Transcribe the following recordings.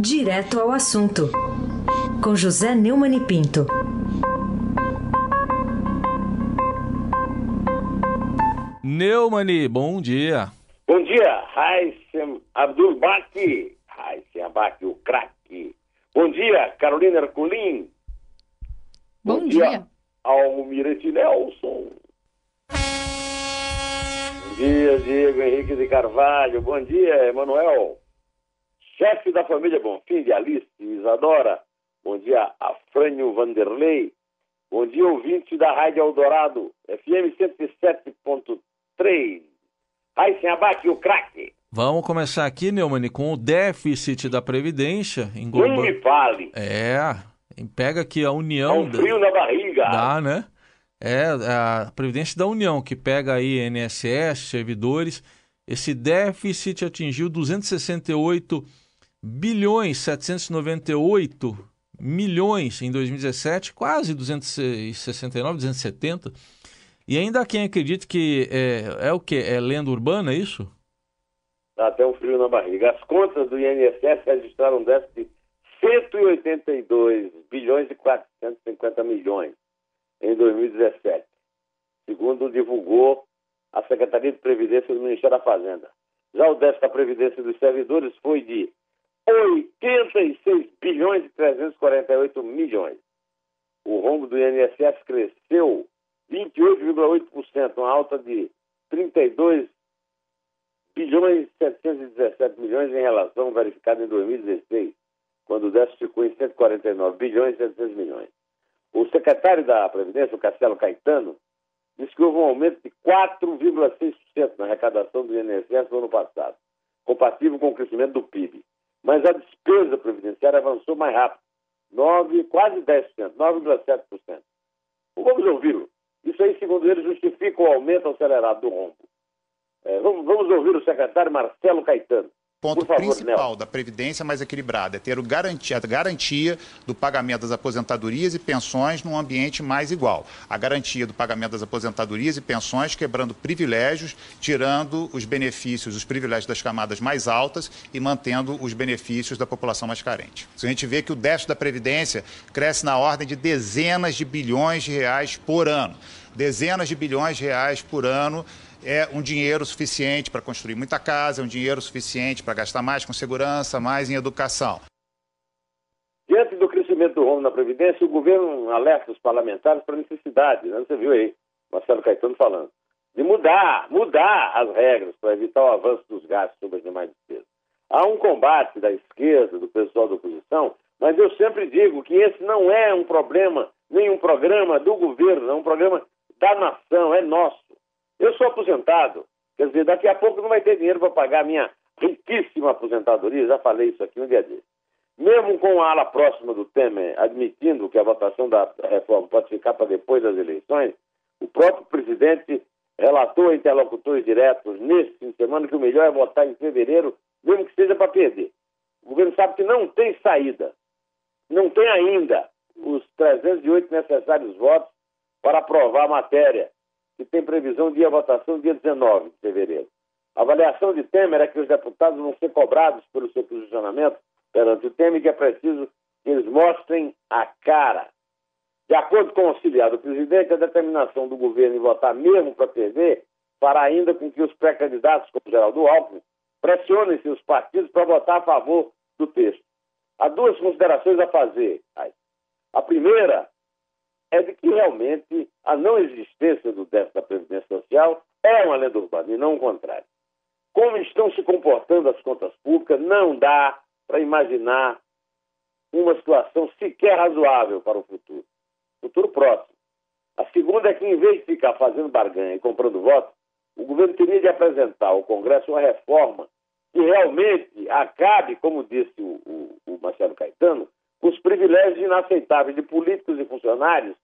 Direto ao assunto, com José Neumann e Pinto. Neumani, bom dia. Bom dia, Raíssem Abdul Baki. Raíssem Abaki, o craque. Bom dia, Carolina Herculin. Bom, Bom dia. dia, Almirante Nelson. Bom dia, Diego Henrique de Carvalho. Bom dia, Emanuel. Chefe da família Bonfim de Alice Isadora. Bom dia, Afrânio Vanderlei. Bom dia, ouvinte da Rádio Eldorado, FM 107.3. Raíssen Abate, o craque. Vamos começar aqui, Neumann, com o déficit da Previdência. Engloba... Não me fale. É, pega aqui a União... É um frio da... na barriga. Dá, né? É a Previdência da União, que pega aí INSS, servidores. Esse déficit atingiu 268 bilhões 798 milhões em 2017, quase 269, 270. E ainda há quem acredite que é, é o que? É lenda urbana, é isso? Dá até um frio na barriga. As contas do INSS registraram um déficit de 182 bilhões e 450 milhões em 2017, segundo divulgou a Secretaria de Previdência do Ministério da Fazenda. Já o déficit da Previdência dos servidores foi de 86 bilhões e 348 milhões. O rombo do INSS cresceu 28,8%, uma alta de 32 bilhões e 717 milhões em relação verificada em 2016, quando o déficit ficou em 149 bilhões e 700 milhões. O secretário da Previdência, o Castelo Caetano, disse que houve um aumento de 4,6% na arrecadação do INSS no ano passado, compatível com o crescimento do PIB. Mas a despesa previdenciária avançou mais rápido, 9, quase 10%, 9,7%. Vamos ouvi-lo. Isso aí, segundo ele, justifica o aumento acelerado do rombo. É, vamos, vamos ouvir o secretário Marcelo Caetano ponto favor, principal da Previdência mais equilibrada é ter o garantia, a garantia do pagamento das aposentadorias e pensões num ambiente mais igual. A garantia do pagamento das aposentadorias e pensões quebrando privilégios, tirando os benefícios, os privilégios das camadas mais altas e mantendo os benefícios da população mais carente. Se a gente vê que o déficit da Previdência cresce na ordem de dezenas de bilhões de reais por ano. Dezenas de bilhões de reais por ano é um dinheiro suficiente para construir muita casa, é um dinheiro suficiente para gastar mais com segurança, mais em educação. Diante do crescimento do rombo na Previdência, o governo alerta os parlamentares para a necessidade, né? você viu aí, Marcelo Caetano falando, de mudar, mudar as regras para evitar o avanço dos gastos sobre as demais despesas. Há um combate da esquerda, do pessoal da oposição, mas eu sempre digo que esse não é um problema, nem um programa do governo, é um programa da nação, é nosso. Eu sou aposentado, quer dizer, daqui a pouco não vai ter dinheiro para pagar a minha riquíssima aposentadoria, já falei isso aqui um dia desse. Mesmo com a ala próxima do Temer admitindo que a votação da reforma pode ficar para depois das eleições, o próprio presidente relatou a interlocutores diretos nesse fim de semana que o melhor é votar em fevereiro, mesmo que seja para perder. O governo sabe que não tem saída, não tem ainda os 308 necessários votos para aprovar a matéria que tem previsão de votação dia 19 de fevereiro. A avaliação de Temer é que os deputados vão ser cobrados pelo seu posicionamento perante o Temer que é preciso que eles mostrem a cara. De acordo com o auxiliar do presidente, a determinação do governo em votar mesmo para perder fará ainda com que os pré-candidatos, como Geraldo Alckmin, pressionem seus partidos para votar a favor do texto. Há duas considerações a fazer. A primeira é de que realmente a não existência do déficit da Previdência Social é uma lenda urbana e não o contrário. Como estão se comportando as contas públicas, não dá para imaginar uma situação sequer razoável para o futuro, futuro próximo. A segunda é que, em vez de ficar fazendo barganha e comprando votos, o governo teria de apresentar ao Congresso uma reforma que realmente acabe, como disse o, o, o Marcelo Caetano, os privilégios inaceitáveis de políticos e funcionários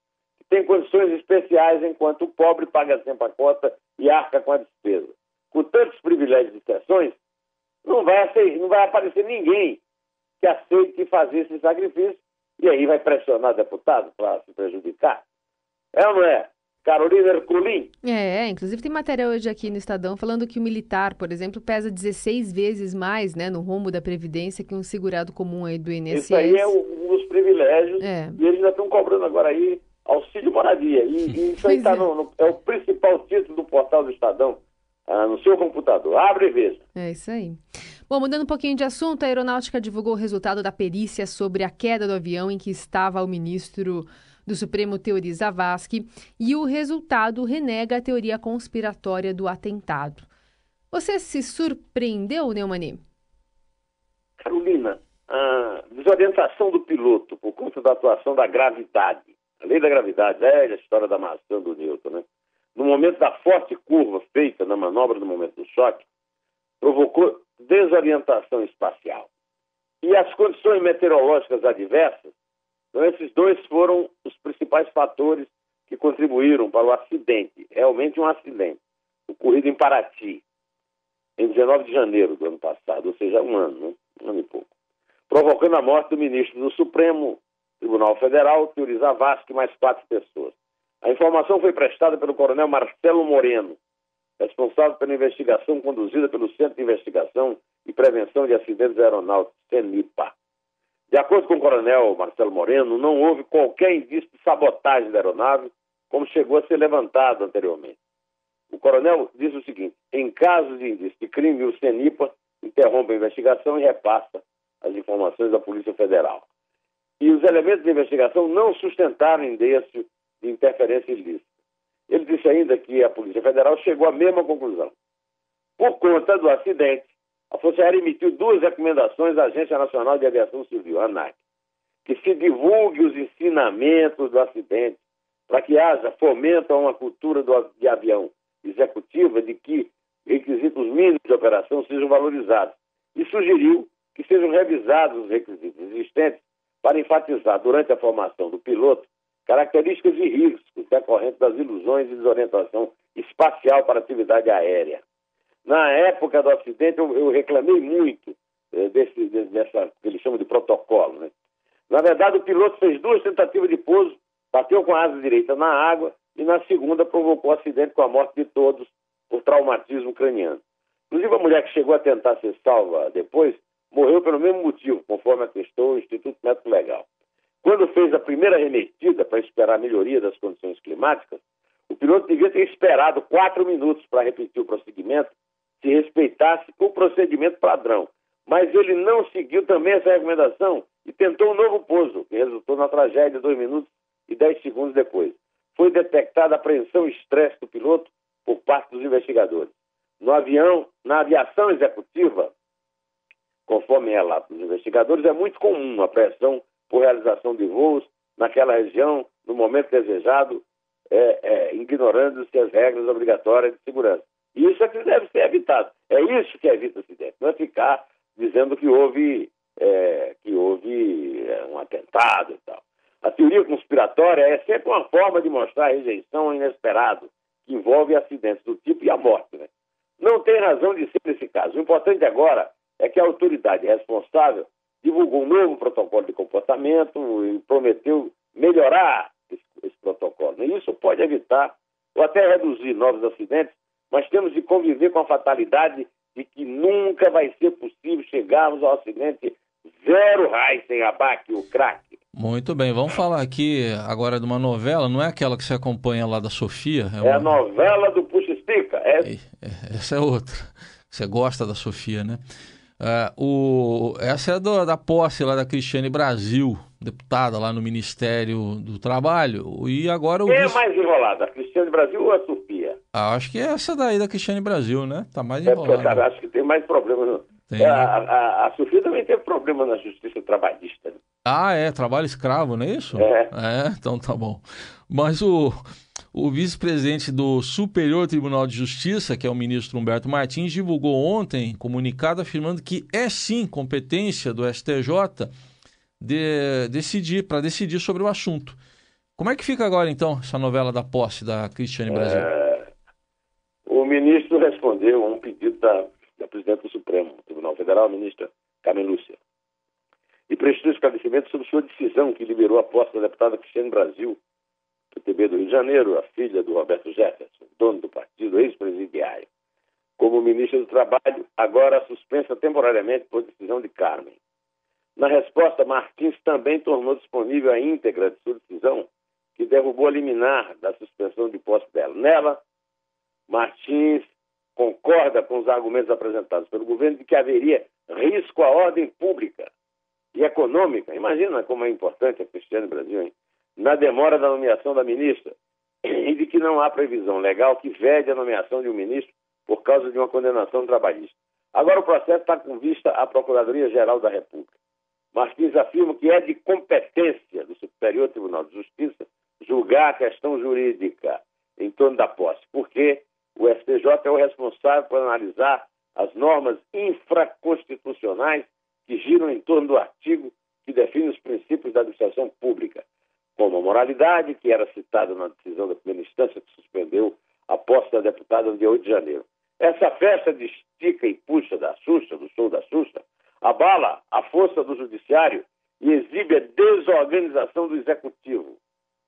têm condições especiais enquanto o pobre paga sempre a conta e arca com a despesa. Com tantos privilégios e exceções, não vai, aceir, não vai aparecer ninguém que aceite fazer esse sacrifício e aí vai pressionar deputado para se prejudicar. É ou não é? Carolina Ercolim. É, inclusive tem matéria hoje aqui no Estadão falando que o militar, por exemplo, pesa 16 vezes mais né, no rumo da Previdência que um segurado comum aí do INSS. Isso aí é um dos privilégios. É. E eles já estão cobrando agora aí auxílio moradia. E, e isso aí tá é. No, no, é o principal título do portal do Estadão, ah, no seu computador. Abre e veja. É isso aí. Bom, mudando um pouquinho de assunto, a Aeronáutica divulgou o resultado da perícia sobre a queda do avião em que estava o ministro do Supremo Teori Zavascki e o resultado renega a teoria conspiratória do atentado. Você se surpreendeu, Neumani? Carolina, a desorientação do piloto por conta da atuação da gravidade, a lei da gravidade, velha história da maçã do Newton, né? No momento da forte curva feita na manobra no momento do choque, provocou desorientação espacial. E as condições meteorológicas adversas então, esses dois foram os principais fatores que contribuíram para o acidente, realmente um acidente, ocorrido em Paraty, em 19 de janeiro do ano passado, ou seja, um ano, né? um ano e pouco, provocando a morte do ministro do Supremo Tribunal Federal, Teori Zavascki, e mais quatro pessoas. A informação foi prestada pelo coronel Marcelo Moreno, responsável pela investigação conduzida pelo Centro de Investigação e Prevenção de Acidentes Aeronáuticos, CENIPA. De acordo com o coronel Marcelo Moreno, não houve qualquer indício de sabotagem da aeronave, como chegou a ser levantado anteriormente. O coronel disse o seguinte: em caso de indício de crime, o CENIPA interrompe a investigação e repassa as informações da Polícia Federal. E os elementos de investigação não sustentaram indício de interferência ilícita. Ele disse ainda que a Polícia Federal chegou à mesma conclusão. Por conta do acidente, a Força Aérea emitiu duas recomendações à Agência Nacional de Aviação Civil, ANAC, que se divulgue os ensinamentos do acidente, para que haja fomento a uma cultura do, de avião executiva de que requisitos mínimos de operação sejam valorizados. E sugeriu que sejam revisados os requisitos existentes para enfatizar, durante a formação do piloto, características e riscos decorrentes das ilusões e desorientação espacial para a atividade aérea. Na época do acidente, eu, eu reclamei muito eh, desse, dessa, que eles chamam de protocolo. Né? Na verdade, o piloto fez duas tentativas de pouso, bateu com a asa direita na água e na segunda provocou um acidente com a morte de todos por traumatismo craniano. Inclusive, a mulher que chegou a tentar ser salva depois morreu pelo mesmo motivo, conforme atestou o Instituto Médico Legal. Quando fez a primeira remetida para esperar a melhoria das condições climáticas, o piloto devia ter esperado quatro minutos para repetir o procedimento se respeitasse o procedimento padrão. Mas ele não seguiu também essa recomendação e tentou um novo pouso, que resultou na tragédia dois minutos e dez segundos depois. Foi detectada apreensão e estresse do piloto por parte dos investigadores. No avião, na aviação executiva, conforme relato dos investigadores, é muito comum a pressão por realização de voos naquela região, no momento desejado, é, é, ignorando-se as regras obrigatórias de segurança. Isso é que deve ser evitado. É isso que evita acidente, não é ficar dizendo que houve, é, que houve é, um atentado e tal. A teoria conspiratória é sempre uma forma de mostrar rejeição ao inesperado, que envolve acidentes do tipo e a morte. Né? Não tem razão de ser nesse caso. O importante agora é que a autoridade responsável divulgou um novo protocolo de comportamento e prometeu melhorar esse, esse protocolo. E isso pode evitar ou até reduzir novos acidentes mas temos de conviver com a fatalidade de que nunca vai ser possível chegarmos ao acidente zero raiz sem abaque, o craque. Muito bem, vamos falar aqui agora de uma novela, não é aquela que você acompanha lá da Sofia? É, uma... é a novela do Puxa Estica. É... é... Essa é outra. Você gosta da Sofia, né? Uh, o... Essa é do, da posse lá da Cristiane Brasil, deputada lá no Ministério do Trabalho. E agora o. Quem é mais enrolada, a Cristiane Brasil ou a Sofia? Ah, acho que é essa daí da Cristiane Brasil, né? Tá mais é, enrolada. É, acho que tem mais problemas. Tem, é, né? a, a, a, Sofia também teve problema na justiça trabalhista. Né? Ah, é, trabalho escravo, não é isso? É. É, então tá bom. Mas o, o vice-presidente do Superior Tribunal de Justiça, que é o ministro Humberto Martins, divulgou ontem comunicado afirmando que é sim competência do STJ de decidir para decidir sobre o assunto. Como é que fica agora então essa novela da posse da Cristiane Brasil? É, o ministro respondeu a um pedido da, da presidente do Supremo Tribunal Federal, a ministra Carmen Lúcia, e prestou esclarecimento sobre sua decisão que liberou a posse da deputada Cristiane Brasil PTB do Rio de Janeiro, a filha do Roberto Jefferson, dono do partido, ex-presidiário. Como ministra do Trabalho, agora suspensa temporariamente por decisão de Carmen. Na resposta, Martins também tornou disponível a íntegra de sua decisão, que derrubou a liminar da suspensão de posse dela. Nela, Martins concorda com os argumentos apresentados pelo governo de que haveria risco à ordem pública e econômica. Imagina como é importante a Cristiane Brasil, hein? Na demora da nomeação da ministra e de que não há previsão legal que vede a nomeação de um ministro por causa de uma condenação trabalhista. Agora o processo está com vista à Procuradoria-Geral da República. Martins afirma que é de competência do Superior Tribunal de Justiça julgar a questão jurídica em torno da posse, porque o STJ é o responsável por analisar as normas infraconstitucionais que giram em torno do artigo que define os princípios da administração pública, como a moralidade, que era citada na decisão da primeira instância que suspendeu a posse da deputada no dia 8 de janeiro. Essa festa de estica e puxa da Xuxa, do show da Xuxa, abala a força do judiciário e exibe a desorganização do executivo,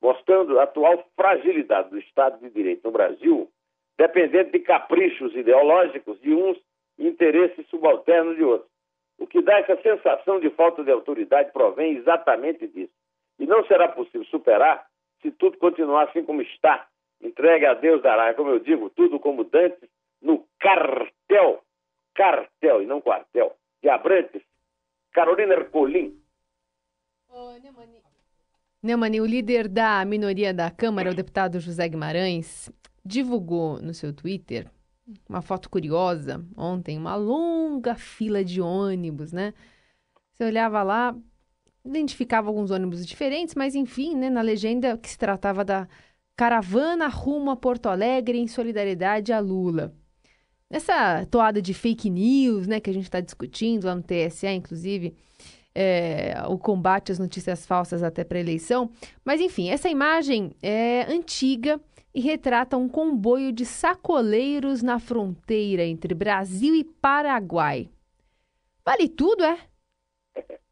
mostrando a atual fragilidade do Estado de Direito no Brasil, dependendo de caprichos ideológicos de uns e interesses subalternos de outros. O que dá essa sensação de falta de autoridade provém exatamente disso. E não será possível superar se tudo continuar assim como está. Entregue a Deus dará, como eu digo, tudo como dantes no cartel, cartel e não quartel, de Abrantes, Carolina Ercolim. Neumani, o líder da minoria da Câmara, o deputado José Guimarães, divulgou no seu Twitter uma foto curiosa ontem, uma longa fila de ônibus, né? Você olhava lá, identificava alguns ônibus diferentes, mas enfim, né, na legenda que se tratava da caravana rumo a Porto Alegre em solidariedade a Lula. Nessa toada de fake news, né, que a gente está discutindo lá no TSE, inclusive, é, o combate às notícias falsas até para eleição. Mas enfim, essa imagem é antiga e retrata um comboio de sacoleiros na fronteira entre Brasil e Paraguai. Vale tudo, é?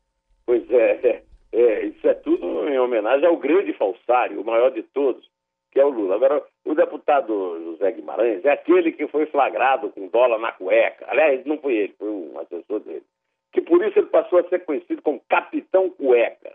Pois é, é, isso é tudo em homenagem ao grande falsário, o maior de todos, que é o Lula. Agora, o deputado José Guimarães é aquele que foi flagrado com dólar na cueca. Aliás, não foi ele, foi um assessor dele. Que por isso ele passou a ser conhecido como Capitão Cueca.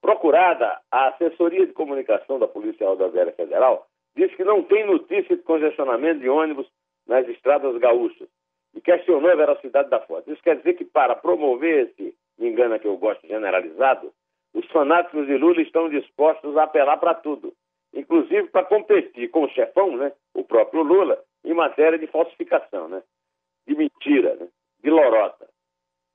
Procurada, a assessoria de comunicação da Polícia Rodoviária Federal disse que não tem notícia de congestionamento de ônibus nas estradas gaúchas e questionou a veracidade da foto. Isso quer dizer que, para promover esse engano que eu gosto generalizado, os fanáticos de Lula estão dispostos a apelar para tudo, inclusive para competir com o chefão, né, o próprio Lula, em matéria de falsificação, né, de mentira, né, de lorota.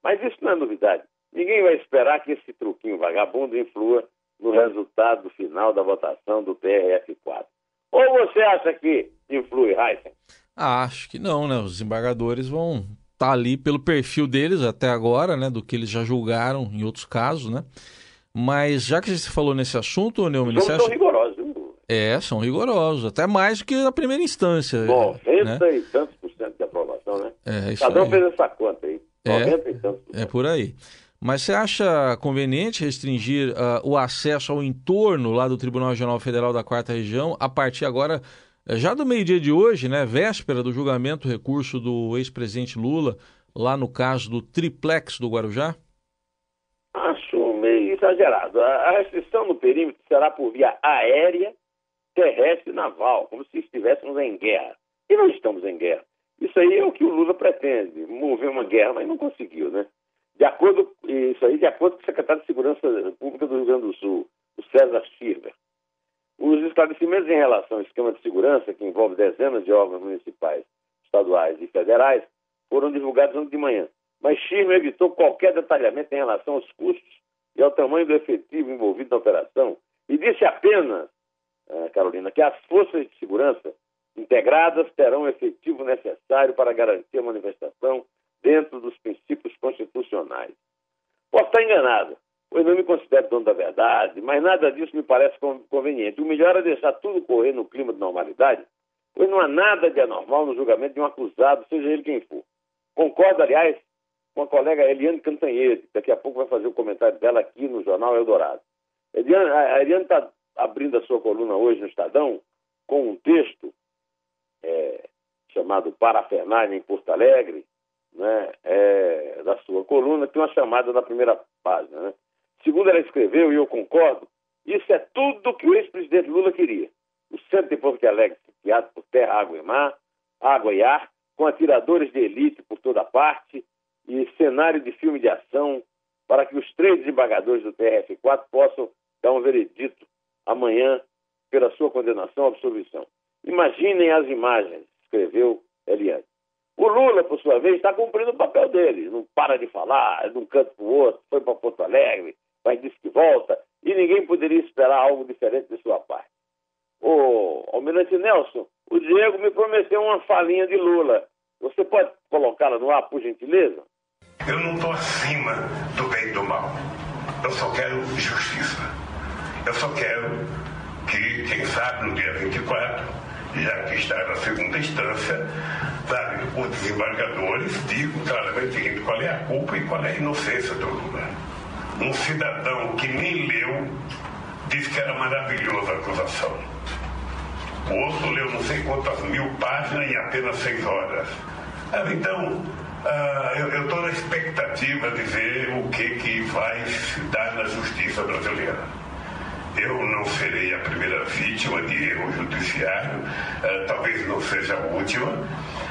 Mas isso não é novidade. Ninguém vai esperar que esse truquinho vagabundo influa no resultado final da votação do PRF4. Ou você acha que influi? Ah, acho que não, né? Os embargadores vão tá ali pelo perfil deles até agora, né? Do que eles já julgaram em outros casos, né? Mas já que você falou nesse assunto, Neumann... Os acha... são rigorosos. É, são rigorosos. Até mais do que a primeira instância. 90 né? e tantos por cento de aprovação, né? É, isso Cada um fez essa conta aí. 90 é, e tantos por cento. É por aí. Mas você acha conveniente restringir uh, o acesso ao entorno lá do Tribunal Regional Federal da Quarta Região a partir agora, já do meio-dia de hoje, né, véspera do julgamento, recurso do ex-presidente Lula, lá no caso do triplex do Guarujá? Acho meio exagerado. A restrição no perímetro será por via aérea, terrestre e naval, como se estivéssemos em guerra. E não estamos em guerra. Isso aí é o que o Lula pretende, mover uma guerra, mas não conseguiu, né? De acordo, isso aí, de acordo com o secretário de Segurança Pública do Rio Grande do Sul, o César Schirmer, os esclarecimentos em relação ao esquema de segurança, que envolve dezenas de órgãos municipais, estaduais e federais, foram divulgados ontem de manhã. Mas Schirmer evitou qualquer detalhamento em relação aos custos e ao tamanho do efetivo envolvido na operação e disse apenas, eh, Carolina, que as forças de segurança integradas terão o efetivo necessário para garantir a manifestação dentro dos princípios constitucionais. Posso estar enganado, não me considero dono da verdade, mas nada disso me parece conveniente. O melhor é deixar tudo correr no clima de normalidade, pois não há nada de anormal no julgamento de um acusado, seja ele quem for. Concordo, aliás, com a colega Eliane Cantanhede, que daqui a pouco vai fazer o comentário dela aqui no Jornal Eldorado. a Eliane está abrindo a sua coluna hoje no Estadão com um texto é, chamado Parafernália em Porto Alegre, né, é, da sua coluna, tem uma chamada na primeira página. Né? Segundo ela escreveu, e eu concordo, isso é tudo que o ex-presidente Lula queria. O centro de Porto Alegre criado por terra, água e mar, água e ar, com atiradores de elite por toda parte e cenário de filme de ação para que os três desembargadores do TRF4 possam dar um veredito amanhã pela sua condenação à absolvição. Imaginem as imagens, escreveu Eliane. O Lula, por sua vez, está cumprindo o papel dele. Não para de falar, de um canto para o outro, foi para Porto Alegre, mas disse que volta, e ninguém poderia esperar algo diferente de sua parte. O Almirante Nelson, o Diego me prometeu uma falinha de Lula. Você pode colocá-la no ar, por gentileza? Eu não estou acima do bem e do mal. Eu só quero justiça. Eu só quero que, quem sabe, no dia 24, já que está na segunda instância, sabe, os desembargadores digam claramente qual é a culpa e qual é a inocência do Lula. Um cidadão que nem leu disse que era maravilhosa a acusação. O outro leu não sei quantas mil páginas em apenas seis horas. Então, Uh, eu estou na expectativa de ver o que, que vai se dar na justiça brasileira. Eu não serei a primeira vítima de erro judiciário, uh, talvez não seja a última,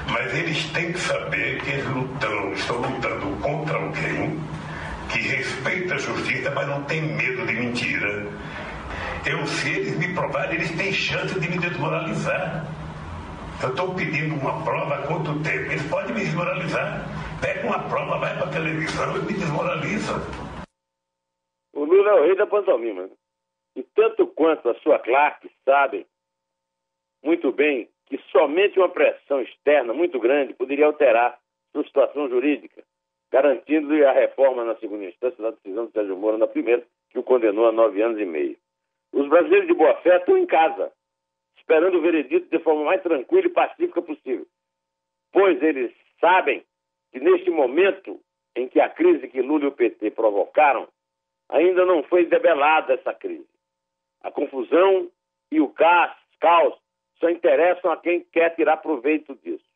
mas eles têm que saber que eles lutam, estão lutando contra alguém que respeita a justiça, mas não tem medo de mentira. Eu, se eles me provarem, eles têm chance de me desmoralizar. Eu estou pedindo uma prova há quanto tempo? Eles podem me desmoralizar. Pega uma prova, vai para a televisão e me desmoraliza. O Lula é o rei da pantomima. E tanto quanto a sua classe sabem muito bem que somente uma pressão externa muito grande poderia alterar sua situação jurídica, garantindo-lhe a reforma na segunda instância da decisão de Sérgio Moro na primeira, que o condenou a nove anos e meio. Os brasileiros de boa fé estão em casa, esperando o veredito de forma mais tranquila e pacífica possível, pois eles sabem que neste momento em que a crise que Lula e o PT provocaram, ainda não foi debelada essa crise. A confusão e o caos, caos só interessam a quem quer tirar proveito disso.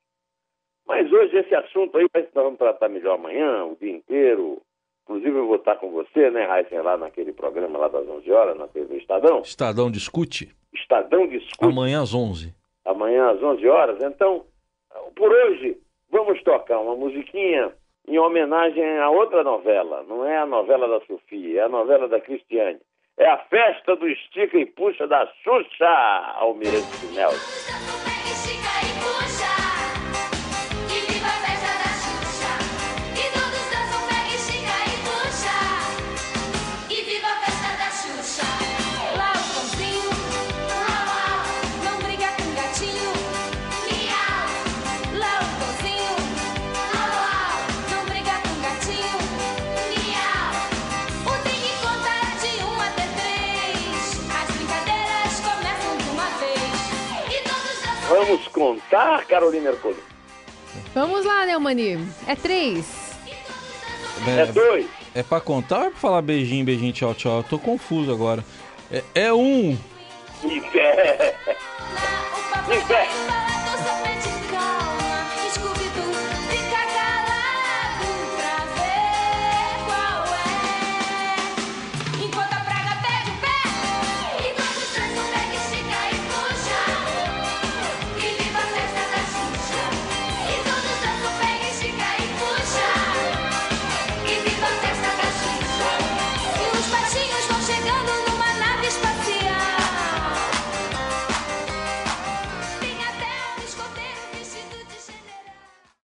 Mas hoje esse assunto aí nós vamos tratar melhor amanhã, o dia inteiro. Inclusive eu vou estar com você, né, Raíssa, lá naquele programa lá das 11 horas, na TV Estadão. Estadão Discute. Estadão Discute. Amanhã às 11. Amanhã às 11 horas. Então, por hoje, vamos tocar uma musiquinha em homenagem a outra novela. Não é a novela da Sofia, é a novela da Cristiane. É a festa do Estica e Puxa da Xuxa, Almirante Nelson. Contar, Carolina Ercolim? Vamos lá, Neumani. É três. É, é dois. É pra contar ou é pra falar beijinho, beijinho, tchau, tchau? Eu tô confuso agora. É, é um.